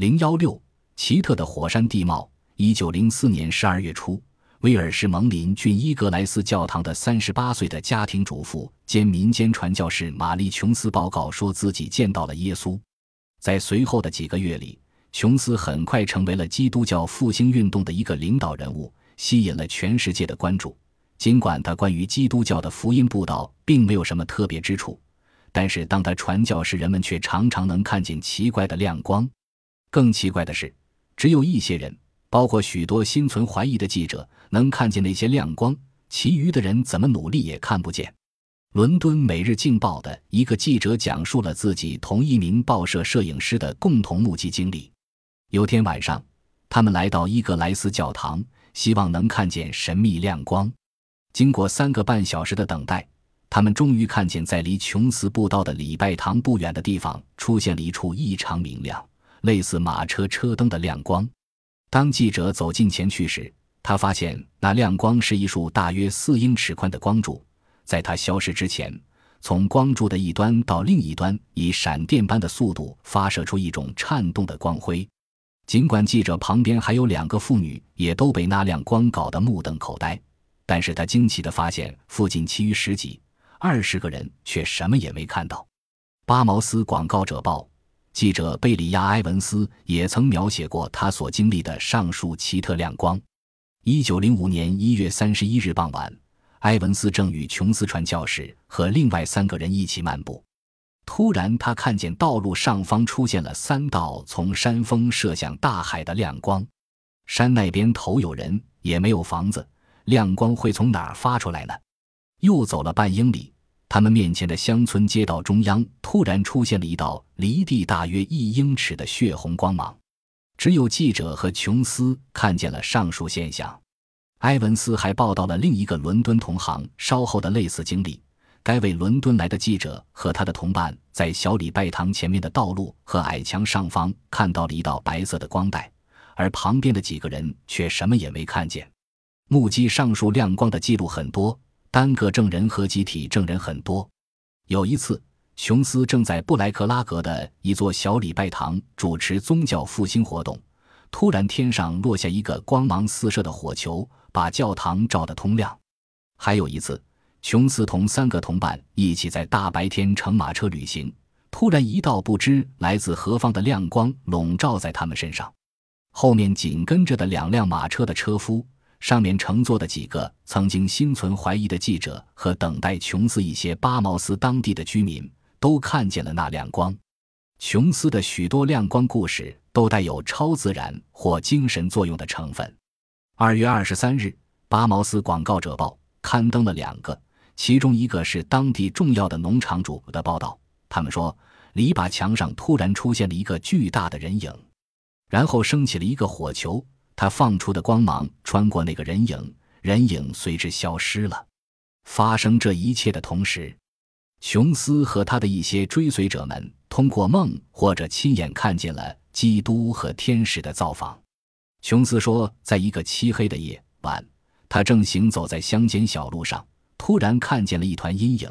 零幺六，奇特的火山地貌。一九零四年十二月初，威尔士蒙林郡伊格莱斯教堂的三十八岁的家庭主妇兼民间传教士玛丽·琼斯报告说自己见到了耶稣。在随后的几个月里，琼斯很快成为了基督教复兴运动的一个领导人物，吸引了全世界的关注。尽管他关于基督教的福音布道并没有什么特别之处，但是当他传教时，人们却常常能看见奇怪的亮光。更奇怪的是，只有一些人。包括许多心存怀疑的记者能看见那些亮光，其余的人怎么努力也看不见。伦敦《每日镜报》的一个记者讲述了自己同一名报社摄影师的共同目击经历。有天晚上，他们来到伊格莱斯教堂，希望能看见神秘亮光。经过三个半小时的等待，他们终于看见在离琼斯布道的礼拜堂不远的地方出现了一处异常明亮、类似马车车灯的亮光。当记者走近前去时，他发现那亮光是一束大约四英尺宽的光柱。在它消失之前，从光柱的一端到另一端，以闪电般的速度发射出一种颤动的光辉。尽管记者旁边还有两个妇女，也都被那亮光搞得目瞪口呆，但是他惊奇地发现，附近其余十几、二十个人却什么也没看到。巴茅斯广告者报。记者贝里亚·埃文斯也曾描写过他所经历的上述奇特亮光。一九零五年一月三十一日傍晚，埃文斯正与琼斯传教士和另外三个人一起漫步，突然他看见道路上方出现了三道从山峰射向大海的亮光。山那边头有人，也没有房子，亮光会从哪儿发出来呢？又走了半英里。他们面前的乡村街道中央突然出现了一道离地大约一英尺的血红光芒，只有记者和琼斯看见了上述现象。埃文斯还报道了另一个伦敦同行稍后的类似经历。该位伦敦来的记者和他的同伴在小礼拜堂前面的道路和矮墙上方看到了一道白色的光带，而旁边的几个人却什么也没看见。目击上述亮光的记录很多。单个证人和集体证人很多。有一次，琼斯正在布莱克拉格的一座小礼拜堂主持宗教复兴活动，突然天上落下一个光芒四射的火球，把教堂照得通亮。还有一次，琼斯同三个同伴一起在大白天乘马车旅行，突然一道不知来自何方的亮光笼罩在他们身上，后面紧跟着的两辆马车的车夫。上面乘坐的几个曾经心存怀疑的记者和等待琼斯一些巴茅斯当地的居民都看见了那亮光。琼斯的许多亮光故事都带有超自然或精神作用的成分。二月二十三日，《巴茅斯广告者报》刊登了两个，其中一个是当地重要的农场主的报道。他们说，篱笆墙上突然出现了一个巨大的人影，然后升起了一个火球。他放出的光芒穿过那个人影，人影随之消失了。发生这一切的同时，琼斯和他的一些追随者们通过梦或者亲眼看见了基督和天使的造访。琼斯说，在一个漆黑的夜晚，他正行走在乡间小路上，突然看见了一团阴影。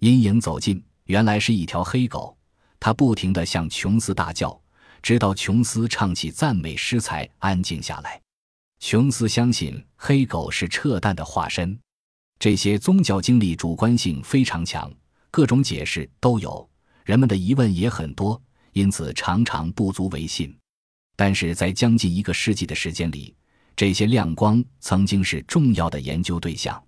阴影走近，原来是一条黑狗，它不停地向琼斯大叫。直到琼斯唱起赞美诗才安静下来。琼斯相信黑狗是撤弹的化身。这些宗教经历主观性非常强，各种解释都有，人们的疑问也很多，因此常常不足为信。但是在将近一个世纪的时间里，这些亮光曾经是重要的研究对象。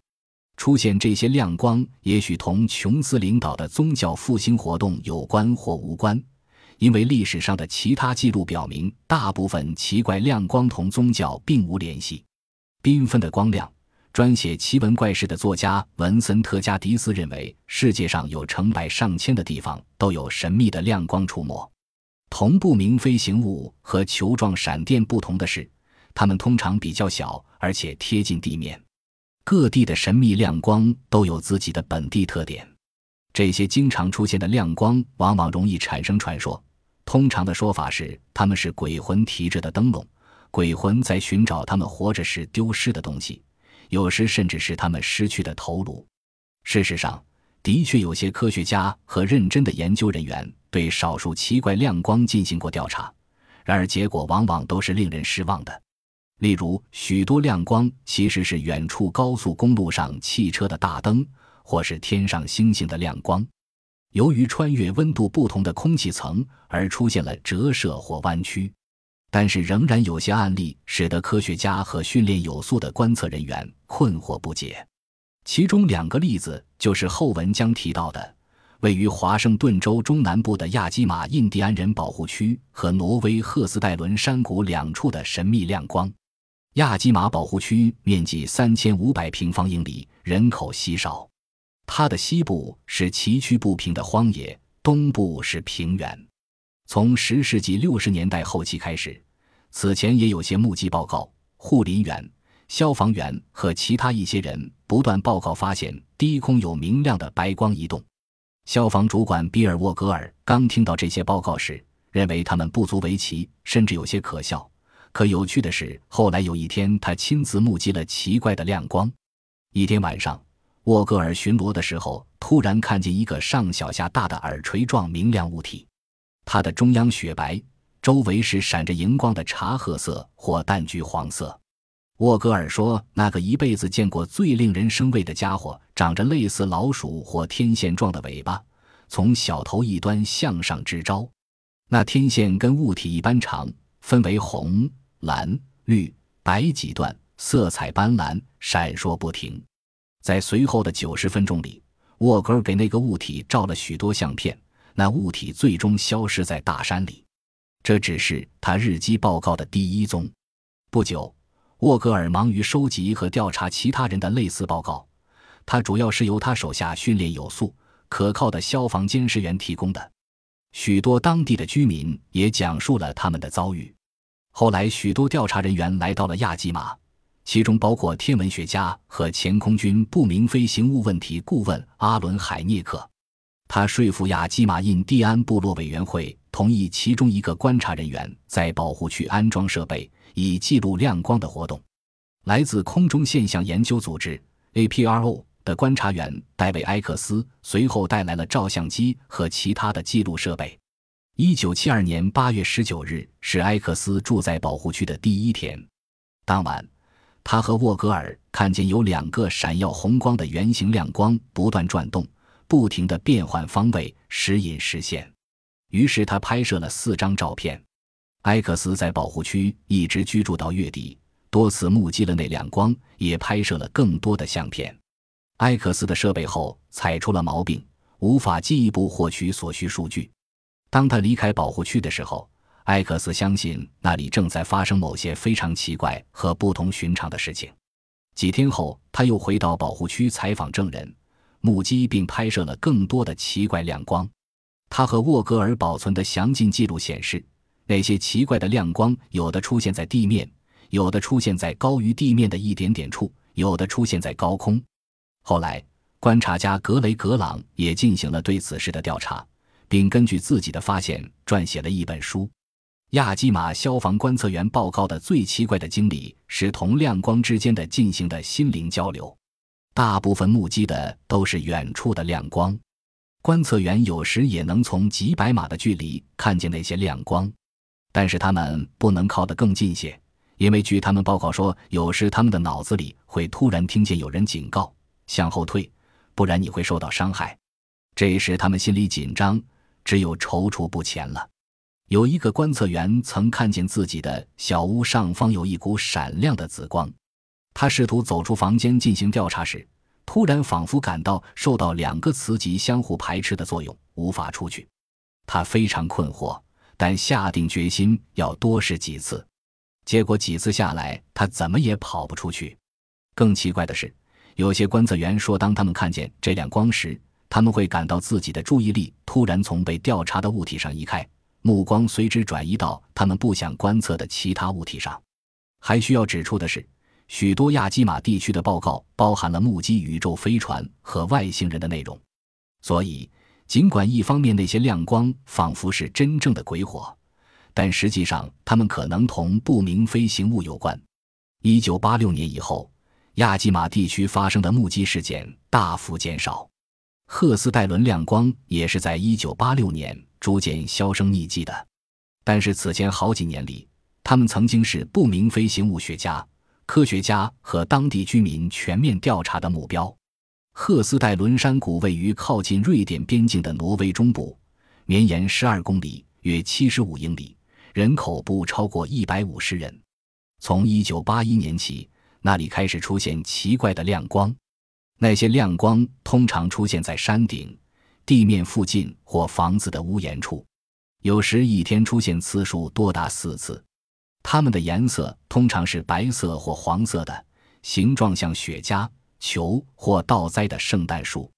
出现这些亮光，也许同琼斯领导的宗教复兴活动有关或无关。因为历史上的其他记录表明，大部分奇怪亮光同宗教并无联系。缤纷的光亮，专写奇闻怪事的作家文森特·加迪斯认为，世界上有成百上千的地方都有神秘的亮光出没。同不明飞行物和球状闪电不同的是，它们通常比较小，而且贴近地面。各地的神秘亮光都有自己的本地特点。这些经常出现的亮光往往容易产生传说。通常的说法是，他们是鬼魂提着的灯笼，鬼魂在寻找他们活着时丢失的东西，有时甚至是他们失去的头颅。事实上，的确有些科学家和认真的研究人员对少数奇怪亮光进行过调查，然而结果往往都是令人失望的。例如，许多亮光其实是远处高速公路上汽车的大灯，或是天上星星的亮光。由于穿越温度不同的空气层而出现了折射或弯曲，但是仍然有些案例使得科学家和训练有素的观测人员困惑不解。其中两个例子就是后文将提到的。位于华盛顿州中南部的亚基马印第安人保护区和挪威赫斯戴伦山谷两处的神秘亮光。亚基马保护区面积三千五百平方英里，人口稀少。它的西部是崎岖不平的荒野，东部是平原。从十世纪六十年代后期开始，此前也有些目击报告，护林员、消防员和其他一些人不断报告发现低空有明亮的白光移动。消防主管比尔·沃格尔刚听到这些报告时，认为他们不足为奇，甚至有些可笑。可有趣的是，后来有一天，他亲自目击了奇怪的亮光。一天晚上，沃格尔巡逻的时候，突然看见一个上小下大的耳垂状明亮物体，它的中央雪白，周围是闪着荧光的茶褐色或淡橘黄色。沃格尔说：“那个一辈子见过最令人生畏的家伙，长着类似老鼠或天线状的尾巴，从小头一端向上支招。那天线跟物体一般长，分为红、蓝、绿、白几段，色彩斑斓，闪烁不停。在随后的九十分钟里，沃格尔给那个物体照了许多相片。那物体最终消失在大山里。这只是他日记报告的第一宗。不久。”沃格尔忙于收集和调查其他人的类似报告，他主要是由他手下训练有素、可靠的消防监视员提供的。许多当地的居民也讲述了他们的遭遇。后来，许多调查人员来到了亚基马，其中包括天文学家和前空军不明飞行物问题顾问阿伦·海涅克。他说服亚基马印第安部落委员会同意其中一个观察人员在保护区安装设备。以记录亮光的活动。来自空中现象研究组织 （APRO） 的观察员戴维·埃克斯随后带来了照相机和其他的记录设备。一九七二年八月十九日是埃克斯住在保护区的第一天。当晚，他和沃格尔看见有两个闪耀红光的圆形亮光不断转动，不停地变换方位，时隐时现。于是他拍摄了四张照片。埃克斯在保护区一直居住到月底，多次目击了那亮光，也拍摄了更多的相片。埃克斯的设备后踩出了毛病，无法进一步获取所需数据。当他离开保护区的时候，艾克斯相信那里正在发生某些非常奇怪和不同寻常的事情。几天后，他又回到保护区采访证人，目击并拍摄了更多的奇怪亮光。他和沃格尔保存的详尽记录显示。那些奇怪的亮光，有的出现在地面，有的出现在高于地面的一点点处，有的出现在高空。后来，观察家格雷格朗也进行了对此事的调查，并根据自己的发现撰写了一本书。《亚基马消防观测员报告的最奇怪的经历是同亮光之间的进行的心灵交流。大部分目击的都是远处的亮光，观测员有时也能从几百码的距离看见那些亮光。但是他们不能靠得更近些，因为据他们报告说，有时他们的脑子里会突然听见有人警告向后退，不然你会受到伤害。这时他们心里紧张，只有踌躇不前了。有一个观测员曾看见自己的小屋上方有一股闪亮的紫光，他试图走出房间进行调查时，突然仿佛感到受到两个磁极相互排斥的作用，无法出去。他非常困惑。但下定决心要多试几次，结果几次下来，他怎么也跑不出去。更奇怪的是，有些观测员说，当他们看见这亮光时，他们会感到自己的注意力突然从被调查的物体上移开，目光随之转移到他们不想观测的其他物体上。还需要指出的是，许多亚基马地区的报告包含了目击宇宙飞船和外星人的内容，所以。尽管一方面那些亮光仿佛是真正的鬼火，但实际上它们可能同不明飞行物有关。一九八六年以后，亚基马地区发生的目击事件大幅减少，赫斯戴伦亮光也是在一九八六年逐渐销声匿迹的。但是此前好几年里，他们曾经是不明飞行物学家、科学家和当地居民全面调查的目标。赫斯戴伦山谷位于靠近瑞典边境的挪威中部，绵延十二公里，约七十五英里，人口不超过一百五十人。从一九八一年起，那里开始出现奇怪的亮光。那些亮光通常出现在山顶、地面附近或房子的屋檐处，有时一天出现次数多达四次。它们的颜色通常是白色或黄色的，形状像雪茄球或倒栽的圣诞树。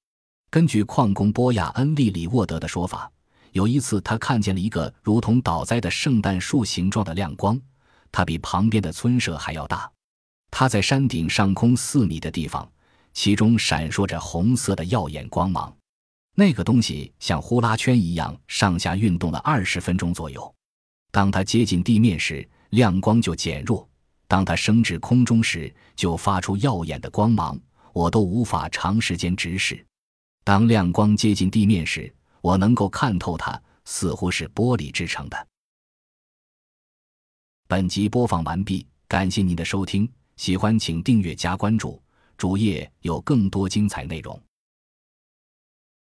根据矿工波亚恩·利里沃德的说法，有一次他看见了一个如同倒栽的圣诞树形状的亮光，它比旁边的村舍还要大。它在山顶上空四米的地方。其中闪烁着红色的耀眼光芒，那个东西像呼啦圈一样上下运动了二十分钟左右。当它接近地面时，亮光就减弱；当它升至空中时，就发出耀眼的光芒，我都无法长时间直视。当亮光接近地面时，我能够看透它，似乎是玻璃制成的。本集播放完毕，感谢您的收听，喜欢请订阅加关注。主页有更多精彩内容。